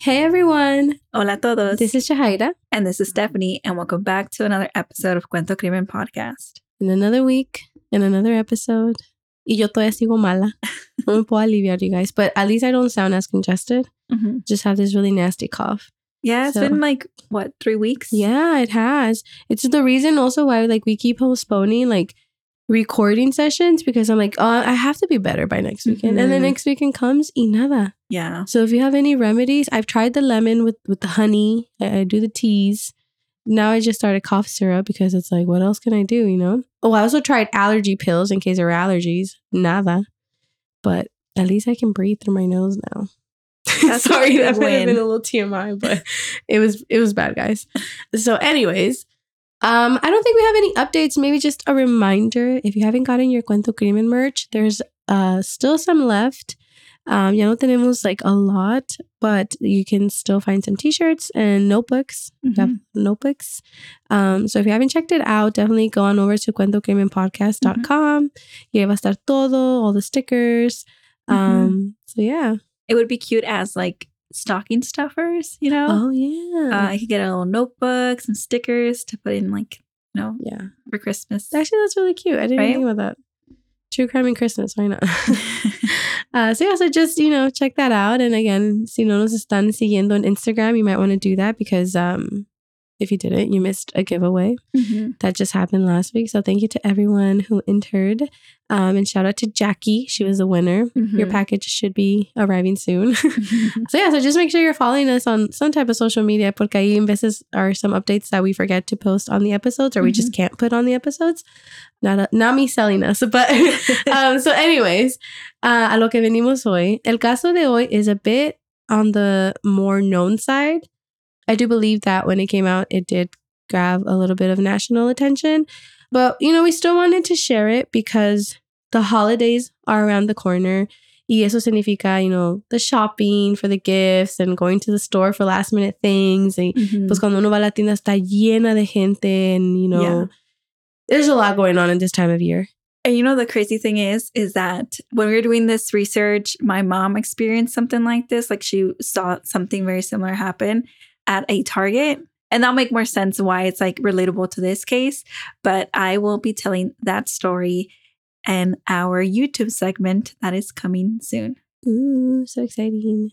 Hey everyone, Hola a todos. this is Jahaira. and this is Stephanie, and welcome back to another episode of Cuento Crimen Podcast. In another week, in another episode. Y yo todavía sigo mala. No me puedo aliviar, you guys. But at least I don't sound as congested. Mm-hmm. Just have this really nasty cough. Yeah, it's So- been like, what, three weeks? Yeah, it has. It's the reason also why like we keep postponing like recording sessions because I'm like, oh, I have to be better by next weekend. And then Mhm. next weekend comes y nada. Yeah. So if you have any remedies, I've tried the lemon with with the honey. I, I do the teas. Now I just started cough syrup because it's like, what else can I do? You know. Oh, I also tried allergy pills in case there were allergies. Nada. But at least I can breathe through my nose now. That's Sorry, that might have been a little TMI, but it was it was bad, guys. So, anyways, um, I don't think we have any updates. Maybe just a reminder: if you haven't gotten your Cuento Crimen merch, there's uh still some left. Um, ya no tenemos like a lot, but you can still find some t-shirts and notebooks. Mhm. notebooks. Um, so if you haven't checked it out, definitely go on over to cuentocrimenpodcast.com. Y ahí va a estar todo, all the stickers. Um, so yeah. It would be cute as like stocking stuffers, you know? Oh yeah. Uh, I could get a little notebook, some stickers to put in, like, you know, yeah. for Christmas. Actually, that's really cute. I didn't Right? think about that. True crime and Christmas. Why not? uh, so yeah, so just you know check that out. And again, si no nos están siguiendo on Instagram, you might want to do that because um, if you didn't, you missed a giveaway Mhm. that just happened last week. So thank you to everyone who entered, um, and shout out to Jackie. She was the winner. Your Mhm. package should be arriving soon. So yeah, so just make sure you're following us on some type of social media porque ahí en veces are some updates that we forget to post on the episodes or we just can't put on the episodes. Not a, not me selling us, but um, so anyways, uh, a lo que venimos hoy. El caso de hoy is a bit on the more known side. I do believe that when it came out, it did grab a little bit of national attention, but you know, we still wanted to share it because the holidays are around the corner. Y eso significa, you know, the shopping for the gifts and going to the store for last minute things. Y Mhm. pues cuando uno va a la tienda está llena de gente and, you know, Yeah. there's a lot going on in this time of year. And you know the crazy thing is, is that when we were doing this research, my mom experienced something like this. Like she saw something very similar happen at a Target. And that'll make more sense why it's like relatable to this case. But I will be telling that story in our YouTube segment that is coming soon. Ooh, so exciting.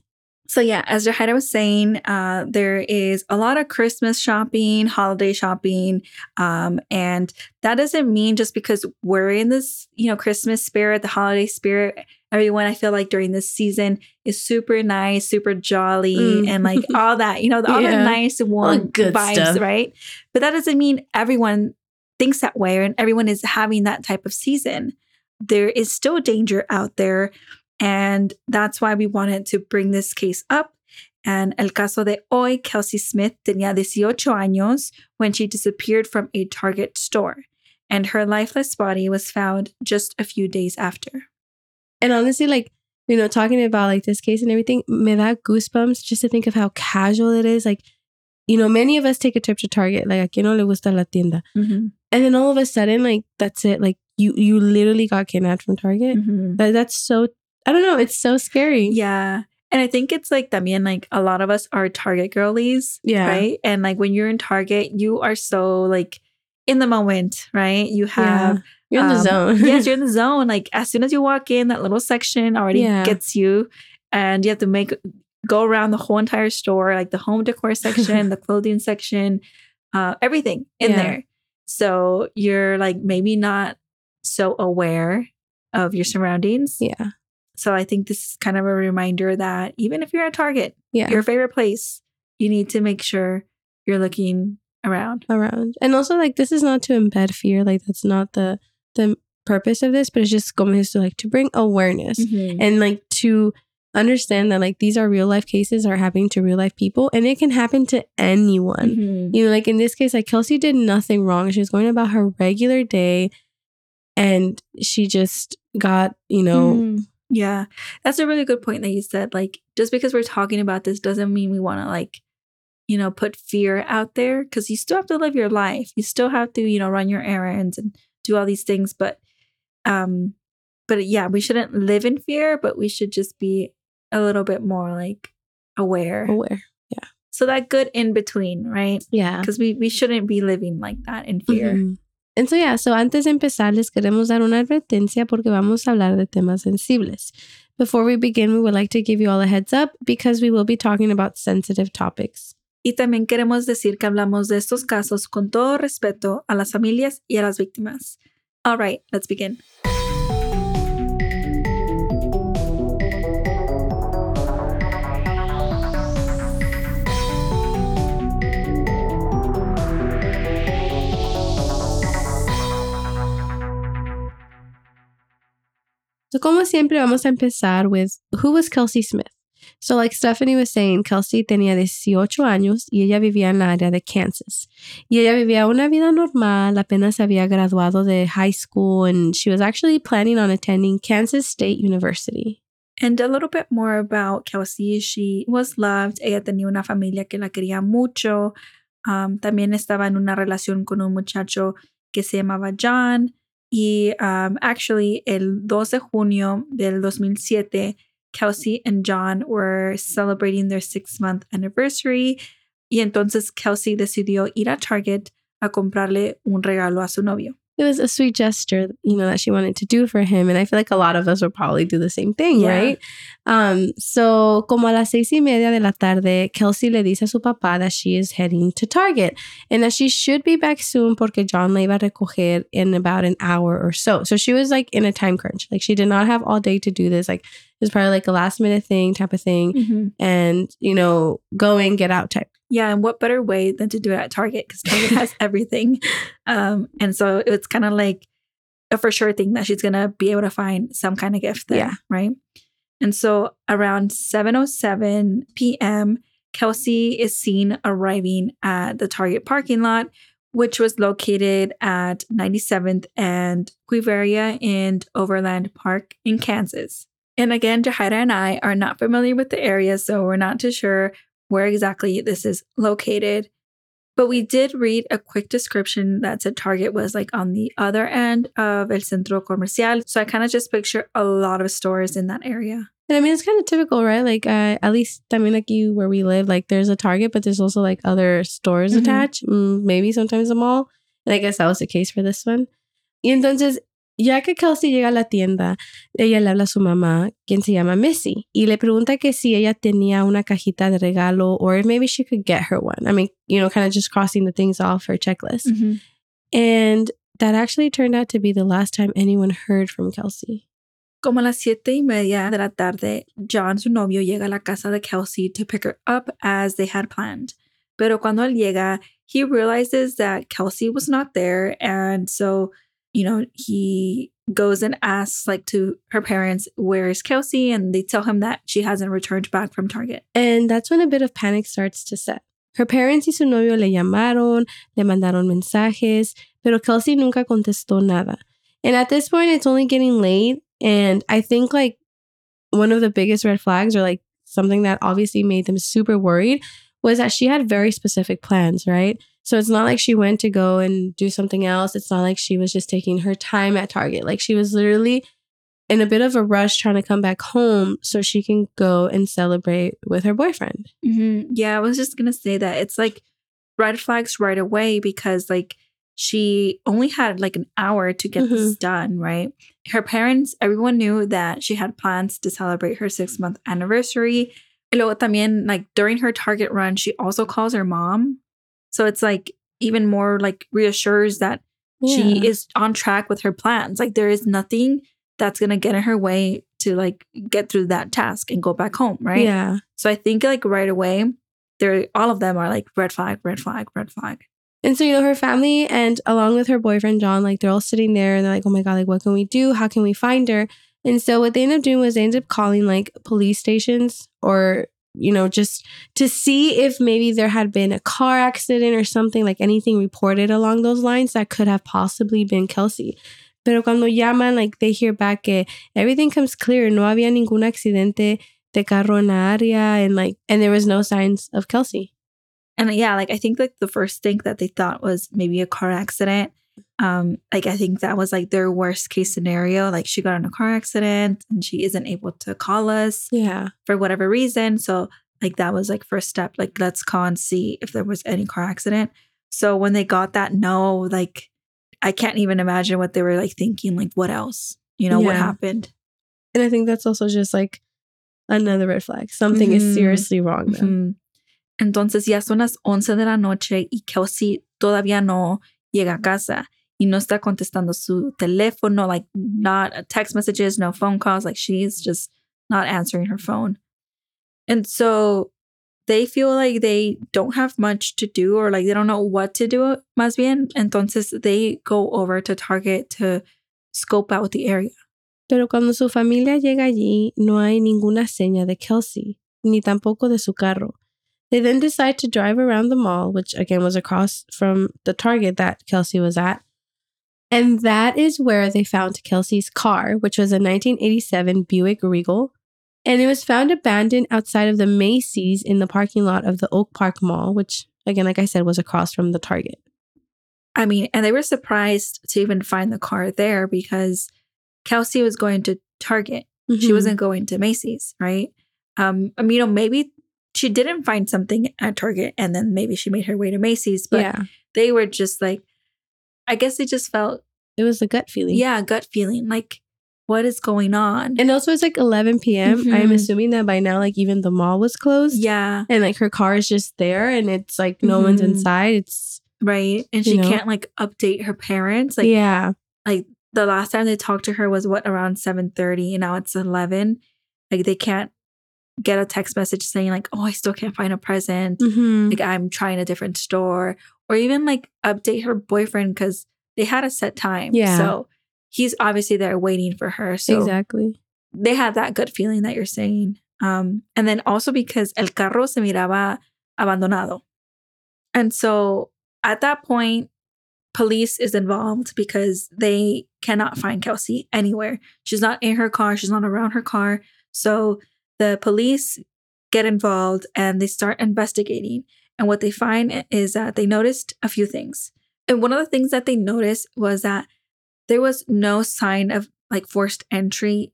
So yeah, as Jahaira was saying, uh, there is a lot of Christmas shopping, holiday shopping, um, and that doesn't mean just because we're in this, you know, Christmas spirit, the holiday spirit. Everyone, I feel like during this season is super nice, super jolly, Mm. and like all that, you know, all the Yeah. nice warm good vibes, stuff. right? But that doesn't mean everyone thinks that way, and everyone is having that type of season. There is still danger out there. And that's why we wanted to bring this case up. And el caso de hoy, Kelsey Smith tenía 18 años when she disappeared from a Target store. And her lifeless body was found just a few days after. And honestly, like, you know, talking about like this case and everything, me da goosebumps just to think of how casual it is. Like, you know, many of us take a trip to Target, like, a quien no le gusta la tienda. Mm-hmm. And then all of a sudden, like, that's it. Like, you you literally got kidnapped from Target. Mm-hmm. That, that's so, I don't know, it's so scary. Yeah. And I think it's like también like a lot of us are Target girlies, Yeah. right? And like when you're in Target, you are so like in the moment, right? You have You're in the Um, zone. yes, you're in the zone. Like as soon as you walk in, that little section already Yeah. gets you, and you have to make go around the whole entire store, like the home decor section, the clothing section, uh, everything in Yeah. there. So you're like maybe not so aware of your surroundings. yeah. So I think this is kind of a reminder that even if you're at Target, Yeah. your favorite place, you need to make sure you're looking around. around. And also like this is not to embed fear. Like that's not the the purpose of this, but it's just como es to like to bring awareness Mm-hmm. and like to understand that like these are real life cases are happening to real life people and it can happen to anyone. Mhm. You know, like in this case, like Kelsey did nothing wrong. She was going about her regular day and she just got, you know, Mm. Yeah. That's a really good point that you said. Like, just because we're talking about this doesn't mean we want to, like, you know, put fear out there because you still have to live your life. You still have to, you know, run your errands and do all these things. But, um, but yeah, we shouldn't live in fear, but we should just be a little bit more like aware. aware. Yeah. So that good in between, right? Yeah. Because we, we shouldn't be living like that in fear. Ujú. And so, yeah, so antes de empezar, les queremos dar una advertencia porque vamos a hablar de temas sensibles. Before we begin, we would like to give you all a heads up because we will be talking about sensitive topics. Y también queremos decir que hablamos de estos casos con todo respeto a las familias y a las víctimas. All right, let's begin. So, como siempre, vamos a empezar with who was Kelsey Smith? So, like Stephanie was saying, Kelsey tenía 18 años y ella vivía en la área de Kansas. Y ella vivía una vida normal, apenas había graduado de high school, and she was actually planning on attending Kansas State University. And a little bit more about Kelsey. She was loved. Ella tenía una familia que la quería mucho. Um, también estaba en una relación con un muchacho que se llamaba John. Y um, actually, el 2 de junio del 2007, Kelsey and John were celebrating their six month anniversary. Y entonces Kelsey decidió ir a Target a comprarle un regalo a su novio. It was a sweet gesture, you know, that she wanted to do for him. And I feel like a lot of us would probably do the same thing, Yeah. right? Um, so, como a las seis y media de la tarde, Kelsey le dice a su papá that she is heading to Target and that she should be back soon porque John la iba a recoger in about an hour or so. So, she was like in a time crunch. Like, she did not have all day to do this. Like, it was probably like a last minute thing type of thing. And, you know, go in, get out type. Yeah, and what better way than to do it at Target because Target has everything. Um, and so it's kind of like a for sure thing that she's gonna be able to find some kind of gift there, Yeah. right? And so around 7:07 p.m., Kelsey is seen arriving at the Target parking lot, which was located at 97th and Quivira in Overland Park in Kansas. And again, Jahaira and I are not familiar with the area, so we're not too sure where exactly this is located. But we did read a quick description that said Target was like on the other end of El Centro Comercial. So I kind of just picture a lot of stores in that area. And I mean, it's kind of typical, right? Like, uh, at least, I mean, like you, where we live, like there's a Target, but there's also like other stores Mhm. attached, mm, maybe sometimes a mall. And I guess that was the case for this one. Y entonces, ya que Kelsey llega a la tienda, ella le habla a su mamá, quien se llama Missy, y le pregunta que si ella tenía una cajita de regalo or maybe she could get her one. I mean, you know, kind of just crossing the things off her checklist. And that actually turned out to be the last time anyone heard from Kelsey. Como a las siete y media de la tarde, John, su novio, llega a la casa de Kelsey to pick her up as they had planned. Pero cuando él llega, he realizes that Kelsey was not there. And so, you know, he goes and asks like to her parents, where is Kelsey? And they tell him that she hasn't returned back from Target. And that's when a bit of panic starts to set. Her parents y su novio le llamaron, le mandaron mensajes, pero Kelsey nunca contestó nada. And at this point, it's only getting late. And I think like one of the biggest red flags, or like something that obviously made them super worried, was that she had very specific plans, right? So it's not like she went to go and do something else. It's not like she was just taking her time at Target. Like she was literally in a bit of a rush trying to come back home so she can go and celebrate with her boyfriend. Mm-hmm. Yeah, I was just going to say that it's like red flags right away because like she only had like an hour to get this mm-hmm. done, right? Her parents, everyone knew that she had plans to celebrate her six month anniversary. Luego también, like during her Target run, she also calls her mom. So it's like even more like reassures that she is on track with her plans. Like there is nothing that's going to get in her way to like get through that task and go back home, right? Yeah. So I think like right away, they're all of them are like red flag, red flag, red flag. And so, you know, her family and along with her boyfriend, John, like they're all sitting there and they're like, oh my God, like what can we do? How can we find her? And so what they ended up doing was they ended up calling like police stations or, you know, just to see if maybe there had been a car accident or something, like anything reported along those lines that could have possibly been Kelsey. Pero cuando llaman, like they hear back que everything comes clear, no había ningún accidente de carro en la área and like, and there was no signs of Kelsey. And yeah, like I think like the first thing that they thought was maybe a car accident. Um, like I think that was like their worst case scenario. Like she got in a car accident and she isn't able to call us Yeah. for whatever reason. So like that was like first step. Like let's call and see if there was any car accident. So when they got that no, like I can't even imagine what they were like thinking. Like what else? You know what happened? And I think that's also just like another red flag. Something is Mhm. seriously wrong. Ujú. Entonces ya son las 11 de la noche y Kelsey todavía no llega a casa y no está contestando su teléfono, like not text messages, no phone calls, like she's just not answering her phone. And so they feel like they don't have much to do or like they don't know what to do, más bien. Entonces they go over to Target to scope out the area. Pero cuando su familia llega allí, no hay ninguna seña de Kelsey, ni tampoco de su carro. They then decide to drive around the mall, which again was across from the Target that Kelsey was at. And that is where they found Kelsey's car, which was a 1987 Buick Regal. And it was found abandoned outside of the Macy's in the parking lot of the Oak Park Mall, which, again, like I said, was across from the Target. I mean, and they were surprised to even find the car there because Kelsey was going to Target. She Mhm. wasn't going to Macy's, right? Um, I mean, you know, maybe she didn't find something at Target and then maybe she made her way to Macy's, but yeah, they were just like, I guess they just felt, it was a gut feeling. yeah, gut feeling like, what is going on? And also, it's like 11 p.m. I'm Mhm. assuming that by now, like, even the mall was closed. yeah, And like her car is just there and it's like no one's Mhm. inside. It's, right. And she know? can't like update her parents. Like yeah. Like, the last time they talked to her was what around 7:30 and now it's 11. Like they can't get a text message saying like, "Oh, I still can't find a present." Mhm. like I'm trying a different store or even like update her boyfriend because they had a set time. Yeah. So he's obviously there waiting for her. So exactly. they had that good feeling that you're saying. Um, and then also because el carro se miraba abandonado. And so at that point, police is involved because they cannot find Kelsey anywhere. She's not in her car, she's not around her car. So the police get involved and they start investigating. And what they find is that they noticed a few things. And one of the things that they noticed was that there was no sign of like forced entry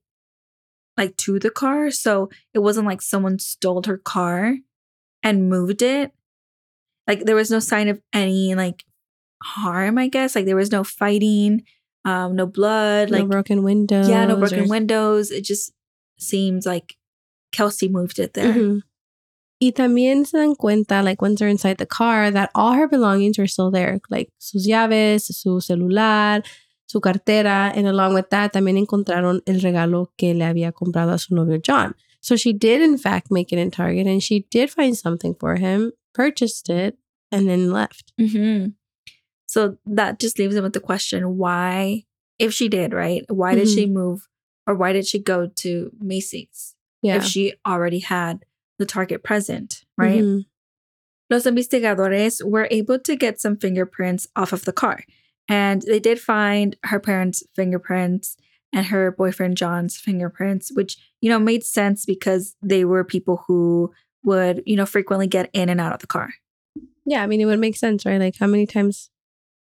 like to the car. So it wasn't like someone stole her car and moved it. Like there was no sign of any like harm, I guess. Like there was no fighting, um, no blood, like no broken windows. yeah, no broken or- windows. It just seems like Kelsey moved it there. Mhm. Y también se dan cuenta, like once they're inside the car, that all her belongings were still there, like sus llaves, su celular, su cartera, and along with that, también encontraron el regalo que le había comprado a su novio John. So she did, in fact, make it in Target, and she did find something for him, purchased it, and then left. hmm So that just leaves them with the question why, if she did, right? Why did she move or why did she go to Macy's Yeah. if she already had the Target present, right? Mhm. Los investigadores were able to get some fingerprints off of the car. And they did find her parents' fingerprints and her boyfriend John's fingerprints, which, you know, made sense because they were people who would, you know, frequently get in and out of the car. Yeah, I mean, it would make sense, right? Like, how many times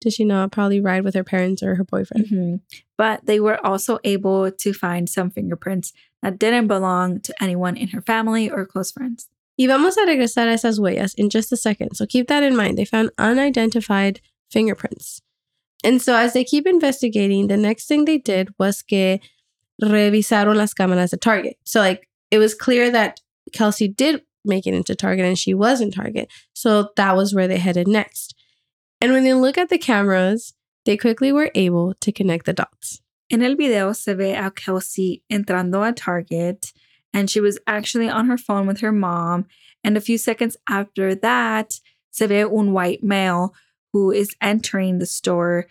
did she not probably ride with her parents or her boyfriend? Mhm. But they were also able to find some fingerprints that didn't belong to anyone in her family or close friends. Y vamos a regresar a esas huellas in just a second. So keep that in mind. They found unidentified fingerprints. And so as they keep investigating, the next thing they did was que revisaron las cámaras at Target. So like it was clear that Kelsey did make it into Target and she was in Target. So that was where they headed next. And when they look at the cameras, they quickly were able to connect the dots. En el video se ve a Kelsey entrando a Target, and she was actually on her phone with her mom. And a few seconds after that, se ve un white male who is entering the store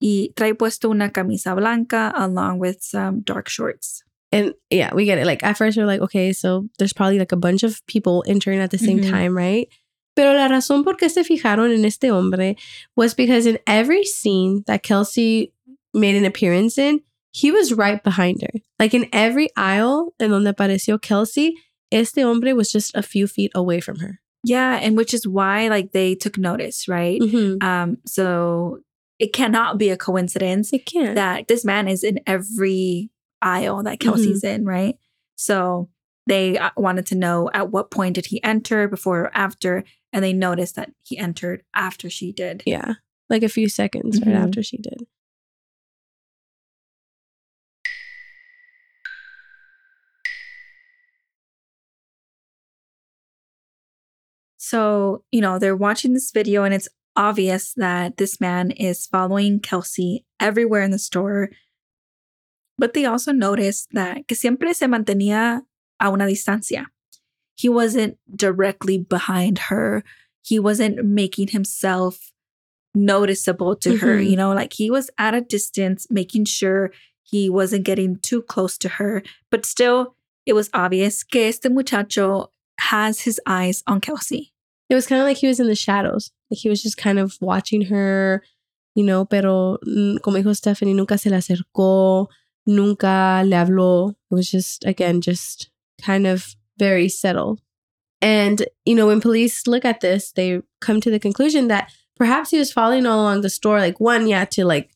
y trae puesto una camisa blanca along with some dark shorts. And yeah, we get it. Like at first we're like, okay, so there's probably like a bunch of people entering at the same Mhm. time, right? Pero la razón por qué se fijaron en este hombre was because in every scene that Kelsey made an appearance in, he was right behind her. Like in every aisle en donde apareció Kelsey, este hombre was just a few feet away from her. Yeah, and which is why like they took notice, right? Mhm. Um, so it cannot be a coincidence It can't. that this man is in every aisle that Kelsey's in, right? So they uh, wanted to know at what point did he enter, before or after, and they noticed that he entered after she did. Yeah. Like a few seconds right Mhm. after she did. So, you know, they're watching this video and it's obvious that this man is following Kelsey everywhere in the store. But they also noticed that que siempre se mantenía a una distancia. He wasn't directly behind her. He wasn't making himself noticeable to her, Mhm. you know, like he was at a distance, making sure he wasn't getting too close to her. But still, it was obvious que este muchacho has his eyes on Kelsey. It was kind of like he was in the shadows. Like he was just kind of watching her, you know, pero mm, como dijo Stephanie, nunca se le acercó, nunca le habló. It was just, again, just kind of very settled. And, you know, when police look at this, they come to the conclusion that perhaps he was following all along the store, like one, yeah, to like,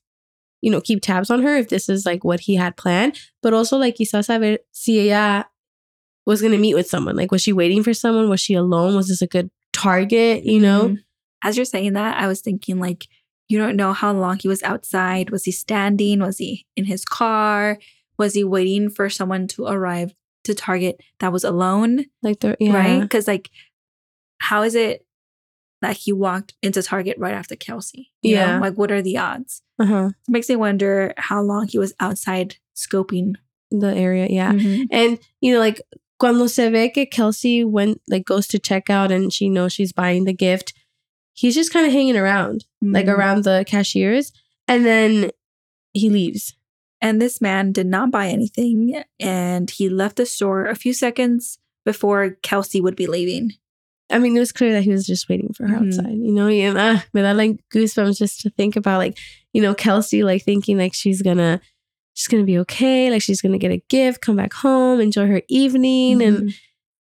you know, keep tabs on her if this is like what he had planned, but also like quizás saber si ella was going to meet with someone. Like, was she waiting for someone? Was she alone? Was this a good target? You know? Mhm. As you're saying that, I was thinking like, you don't know how long he was outside. Was he standing? Was he in his car? Was he waiting for someone to arrive to Target that was alone? Like, the, yeah. Right? Because like, how is it that he walked into Target right after Kelsey? You know? Yeah. Like, what are the odds? Uh-huh. It makes me wonder how long he was outside scoping. The area, yeah. Mhm. And, you know, like, cuando se ve que Kelsey went, like, goes to checkout and she knows she's buying the gift, he's just kind of hanging around, like, Mhm. around the cashiers. And then he leaves. And this man did not buy anything, and he left the store a few seconds before Kelsey would be leaving. I mean, it was clear that he was just waiting for her Mhm. outside, you know? And uh, me da like goosebumps just to think about, like, you know, Kelsey, like, thinking like she's gonna, she's gonna be okay. Like, she's gonna get a gift, come back home, enjoy her evening. And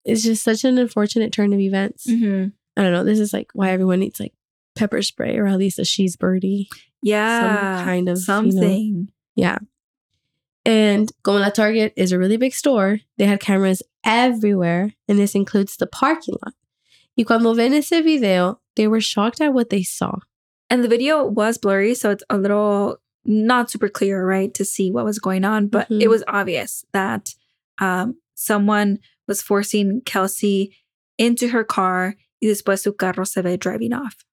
it's just such an unfortunate turn of events. Mhm. I don't know. This is like why everyone needs like pepper spray or at least a she's birdie. yeah, some kind of, you know, something. Yeah. And como la Target is a really big store, they had cameras everywhere, and this includes the parking lot. Y cuando ven ese video, they were shocked at what they saw. And the video was blurry, so it's a little not super clear, right, to see what was going on. But Mhm. it was obvious that um, someone was forcing Kelsey into her car y después su carro se ve driving off.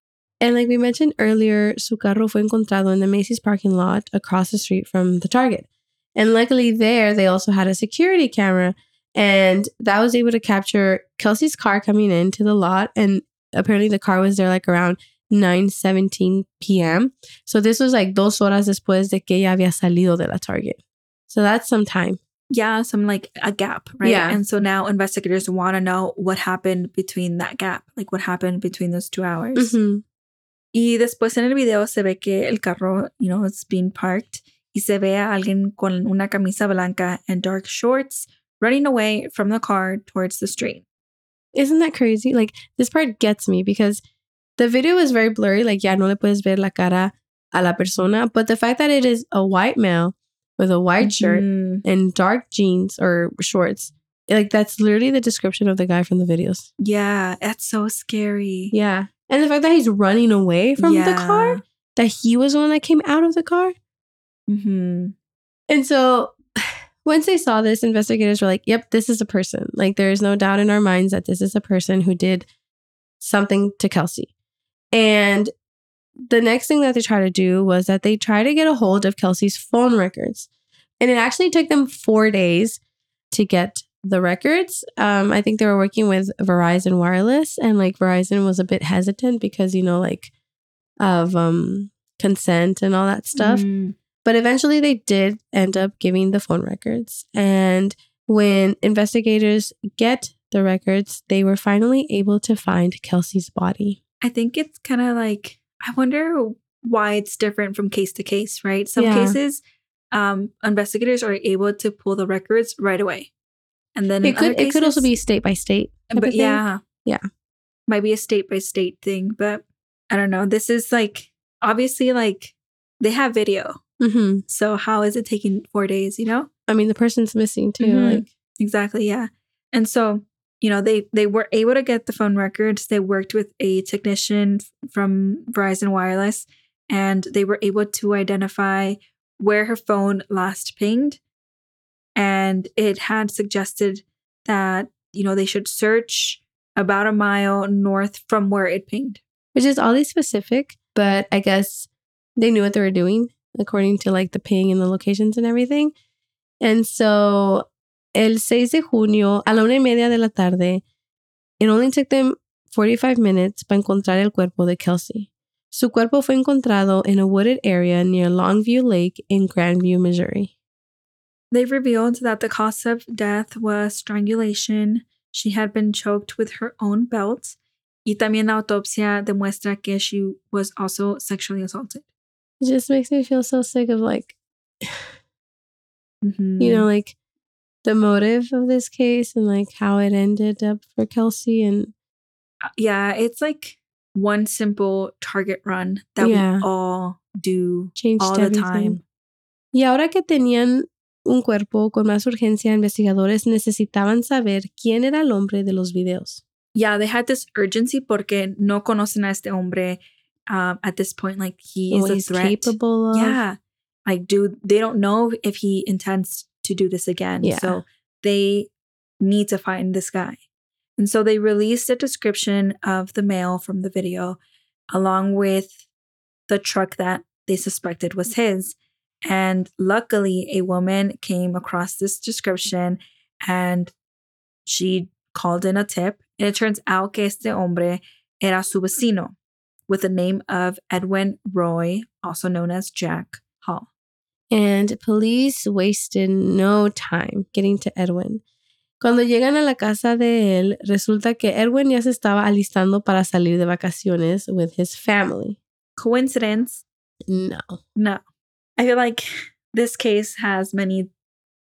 And like we mentioned earlier, su carro fue encontrado in the Macy's parking lot across the street from the Target. And luckily, there they also had a security camera, and that was able to capture Kelsey's car coming into the lot. And apparently, the car was there like around 9 17 p.m. So this was like dos horas después de que ella había salido de la Target. So that's some time. Yeah, some like a gap, right? Yeah. And so now investigators want to know what happened between that gap, like what happened between those two hours. Mhm. Y después en el video se ve que el carro, you know, it's being parked y se ve a alguien con una camisa blanca and dark shorts running away from the car towards the street. Isn't that crazy? Like this part gets me because the video is very blurry. Like, ya no le puedes ver la cara a la persona. But the fact that it is a white male with a white shirt Mhm. and dark jeans or shorts, like that's literally the description of the guy from the videos. Yeah, that's so scary. Yeah. And the fact that he's running away from the car, that he was the one that came out of the car. Hmm And so once they saw this, investigators were like, yep, this is a person. Like, there is no doubt in our minds that this is a person who did something to Kelsey. And the next thing that they tried to do was that they tried to get a hold of Kelsey's phone records. And it actually took them four days to get the records. Um, I think they were working with Verizon Wireless, and like Verizon was a bit hesitant because, you know, like of um, consent and all that stuff. Mm. But eventually they did end up giving the phone records. And when investigators get the records, they were finally able to find Kelsey's body. I think it's kind of like I wonder why it's different from case to case, right? Some Yeah. cases, um, investigators are able to pull the records right away, and then It could other it could also be state by state. but yeah, Yeah. might be a state by state thing. But I don't know. This is like obviously like they have video, Mhm. so how is it taking four days? You know I mean, the person's missing too. Mhm. Like, exactly. Yeah. And so, you know, they they were able to get the phone records. They worked with a technician from Verizon Wireless and they were able to identify where her phone last pinged. And it had suggested that, you know, they should search about a mile north from where it pinged. Which is oddly specific, but I guess they knew what they were doing according to like the ping and the locations and everything. And so el 6 de junio a la una y media de la tarde, it only took them 45 minutes para encontrar el cuerpo de Kelsey. Su cuerpo fue encontrado in a wooded area near Longview Lake in Grandview, Missouri. They revealed that the cause of death was strangulation. She had been choked with her own belt. Y también la autopsia demuestra que she was also sexually assaulted. It just makes me feel so sick of like, Mhm. you know, like the motive of this case and like how it ended up for Kelsey. And Uh, yeah, it's like one simple target run that Yeah. we all do changed all the time. Y ahora que tenían un cuerpo con más urgencia, investigadores necesitaban saber quién era el hombre de los videos. Yeah, they had this urgency porque no conocen a este hombre um, at this point. Like he is a threat. capable of. Yeah. Like, do they don't know if he intends to do this again. Yeah. So they need to find this guy. And so they released a description of the male from the video along with the truck that they suspected was his. And luckily, a woman came across this description and she called in a tip. And it turns out que este hombre era su vecino with the name of Edwin Roy, also known as Jack Hall. And police wasted no time getting to Edwin. Cuando llegan a la casa de él, resulta que Edwin ya se estaba alistando para salir de vacaciones with his family. Coincidence? No. No. I feel like this case has many,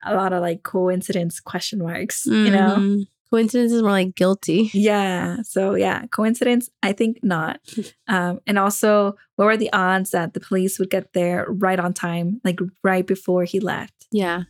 a lot of like coincidence question marks, you know? Mm-hmm. Coincidence is more like guilty. Yeah. So, yeah, coincidence? I think not. Um, and also, what were the odds that the police would get there right on time, like right before he left? Yeah.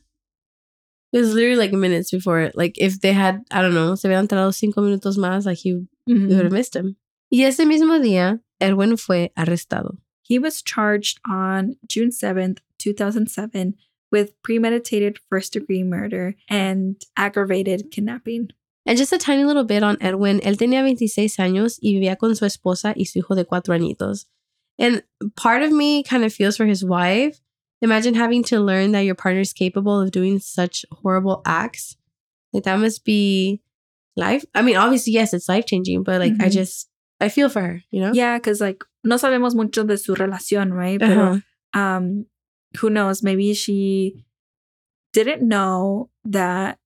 It was literally like minutes before it. Like if they had, I don't know, se hubieran tardado cinco minutos más, like he Mhm. would have missed him. Y ese mismo día, Edwin fue arrestado. He was charged on June 7th, 2007, with premeditated first degree murder and aggravated kidnapping. And just a tiny little bit on Edwin. Él tenía 26 años y vivía con su esposa y su hijo de cuatro añitos. And part of me kind of feels for his wife. Imagine having to learn that your partner is capable of doing such horrible acts. Like that must be life. I mean, obviously, yes, it's life changing, but like I Mhm. just I feel for her, you know? Yeah, because like no sabemos mucho de su relación, right? Pero Uh-huh. um, who knows? Maybe she didn't know that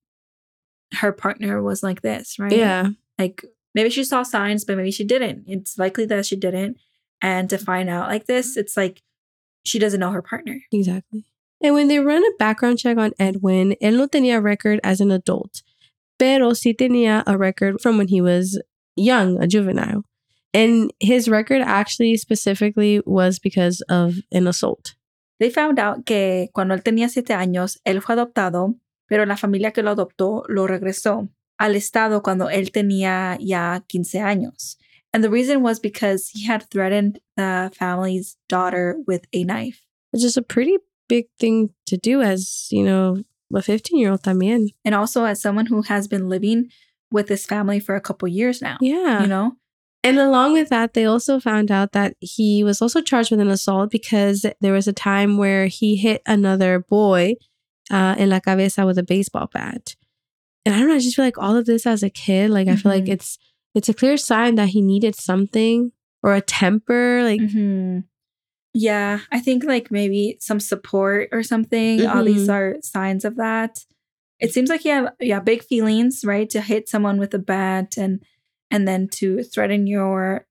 her partner was like this, right? Yeah. Like maybe she saw signs, but maybe she didn't. It's likely that she didn't. And to find out like this, it's like she doesn't know her partner. Exactly. And when they run a background check on Edwin, él no tenía record as an adult, pero sí tenía a record from when he was young, a juvenile. And his record actually specifically was because of an assault. They found out que cuando él tenía siete años, él fue adoptado, pero la familia que lo adoptó lo regresó al estado cuando él tenía ya 15 años. And the reason was because he had threatened the family's daughter with a knife. It's just a pretty big thing to do as, you know, a 15 year old también. And also as someone who has been living with this family for a couple years now, Yeah. you know? And along with that, they also found out that he was also charged with an assault because there was a time where he hit another boy uh, in la cabeza with a baseball bat. And I don't know, I just feel like all of this as a kid, like I feel like Mhm. it's it's a clear sign that he needed something or a temper. Like, Mhm. Yeah, I think like maybe some support or something. All these Mhm. are signs of that. It seems like he had yeah big feelings, right? To hit someone with a bat and and then to threaten your,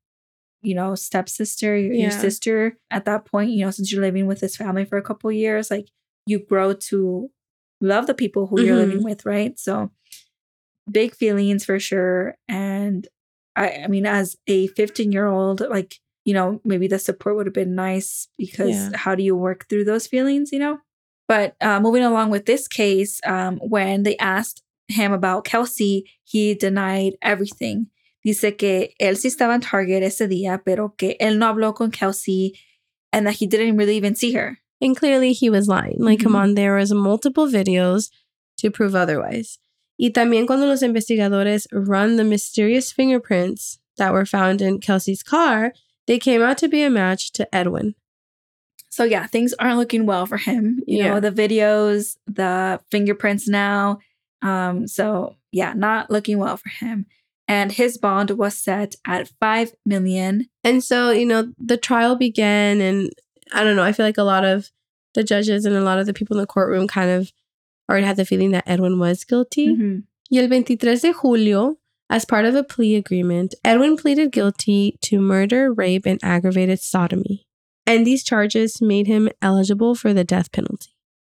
you know, stepsister, your, your Yeah. sister. At that point, you know, since you're living with this family for a couple years, like you grow to love the people who you're Mhm. living with, right? So big feelings for sure. And I, I mean, as a 15 year old, like, you know, maybe the support would have been nice because Yeah. how do you work through those feelings, you know? But uh, moving along with this case, um, when they asked him about Kelsey, he denied everything. Dice que él sí estaba en Target ese día, pero que él no habló con Kelsey and that he didn't really even see her. And clearly he was lying. Like, come Mhm. on, there was multiple videos to prove otherwise. Y también cuando los investigadores run the mysterious fingerprints that were found in Kelsey's car, they came out to be a match to Edwin. So yeah, things aren't looking well for him. You Yeah. know, the videos, the fingerprints now. Um, so yeah, not looking well for him. And his bond was set at five million. And so, you know, the trial began, and I don't know, I feel like a lot of the judges and a lot of the people in the courtroom kind of already had the feeling that Edwin was guilty. Mhm. Y el 23 de julio, as part of a plea agreement, Edwin pleaded guilty to murder, rape, and aggravated sodomy. And these charges made him eligible for the death penalty.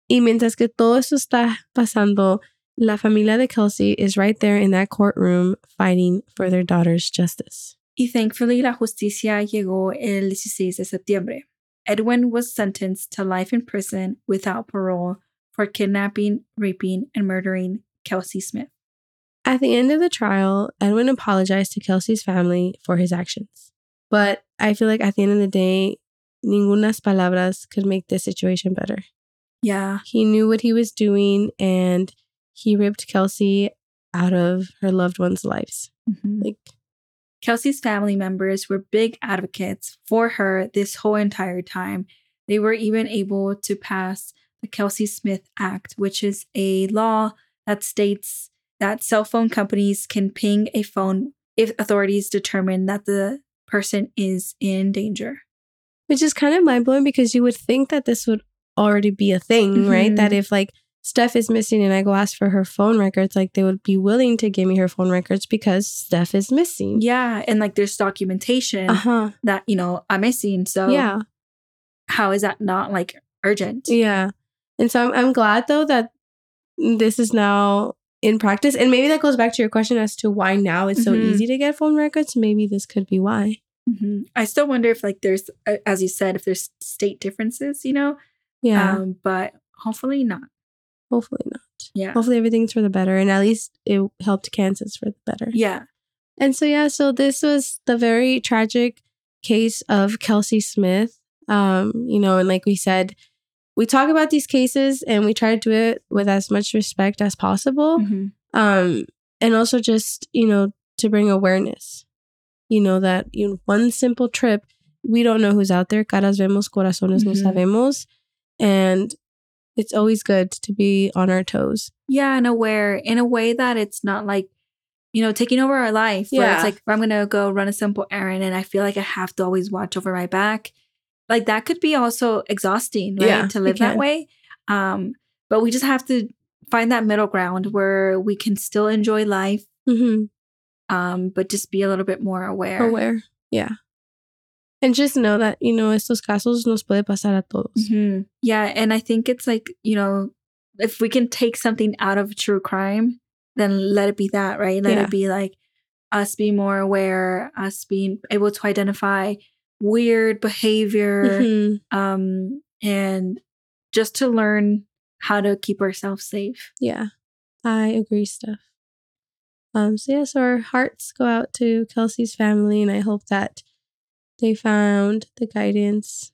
Y mientras que todo eso está pasando, la familia de Kelsey is right there in that courtroom fighting for their daughter's justice. Y thankfully, la justicia llegó el 16 de septiembre. Edwin was sentenced to life in prison without parole for kidnapping, raping, and murdering Kelsey Smith. At the end of the trial, Edwin apologized to Kelsey's family for his actions. But I feel like at the end of the day, ningunas palabras could make this situation better. Yeah. He knew what he was doing and he ripped Kelsey out of her loved ones' lives. Mhm. Like, Kelsey's family members were big advocates for her this whole entire time. They were even able to pass the Kelsey Smith Act, which is a law that states that cell phone companies can ping a phone if authorities determine that the person is in danger. which is kind of mind blowing because you would think that this would already be a thing, right? Mhm. That if like Steph is missing and I go ask for her phone records, like they would be willing to give me her phone records because Steph is missing. Yeah, and like there's documentation Uh huh. that, you know, I'm missing. So Yeah. how is that not like urgent? Yeah. And so I'm, I'm glad though that this is now in practice. And maybe that goes back to your question as to why now it's so Mhm. easy to get phone records. Maybe this could be why. Mhm. I still wonder if like there's, as you said, if there's state differences, you know, Yeah. um, but hopefully not. Hopefully not. Yeah. Hopefully everything's for the better. And at least it helped Kansas for the better. Yeah. And so yeah, so this was the very tragic case of Kelsey Smith. Um, you know, and like we said, we talk about these cases and we try to do it with as much respect as possible. Mhm. Um, and also just, you know, to bring awareness. You know, that you know, one simple trip, we don't know who's out there. Caras vemos, corazones no Mhm. sabemos. And it's always good to be on our toes. Yeah, and aware in a way that it's not like, you know, taking over our life. Yeah. it's like, I'm going to go run a simple errand and I feel like I have to always watch over my back. Like that could be also exhausting, right? Yeah, to live that way. Um, but we just have to find that middle ground where we can still enjoy life, Mm-hmm. um, but just be a little bit more aware. aware. Yeah. And just know that, you know, estos casos nos puede pasar a todos. Mhm. Yeah, and I think it's like, you know, if we can take something out of true crime, then let it be that, right? Let Yeah. it be like us being more aware, us being able to identify weird behavior, Mhm. um, and just to learn how to keep ourselves safe. Yeah. I agree, Steph. Um, so yes, our hearts go out to Kelsey's family, and I hope that they found the guidance,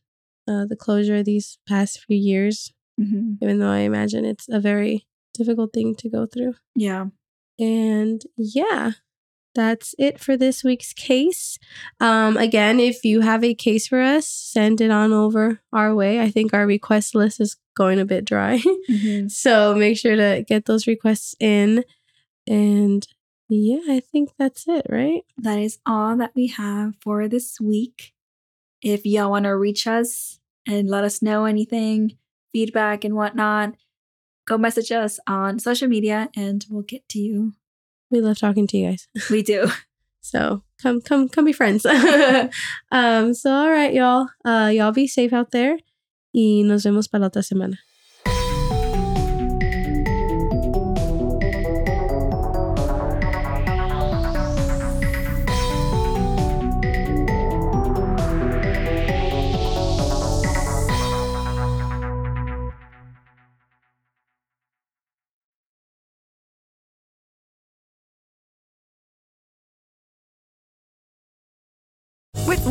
uh, the closure these past few years, Mhm. even though I imagine it's a very difficult thing to go through. Yeah. And yeah, that's it for this week's case. Um, again, if you have a case for us, send it on over our way. I think our request list is going a bit dry. Mhm. so make sure to get those requests in. And yeah, I think that's it, right? That is all that we have for this week. If y'all want to reach us and let us know anything, feedback and whatnot, go message us on social media and we'll get to you. We love talking to you guys. We do. So come, come, come be friends. um, so all right, y'all. Uh, y'all be safe out there. Y nos vemos para la otra semana.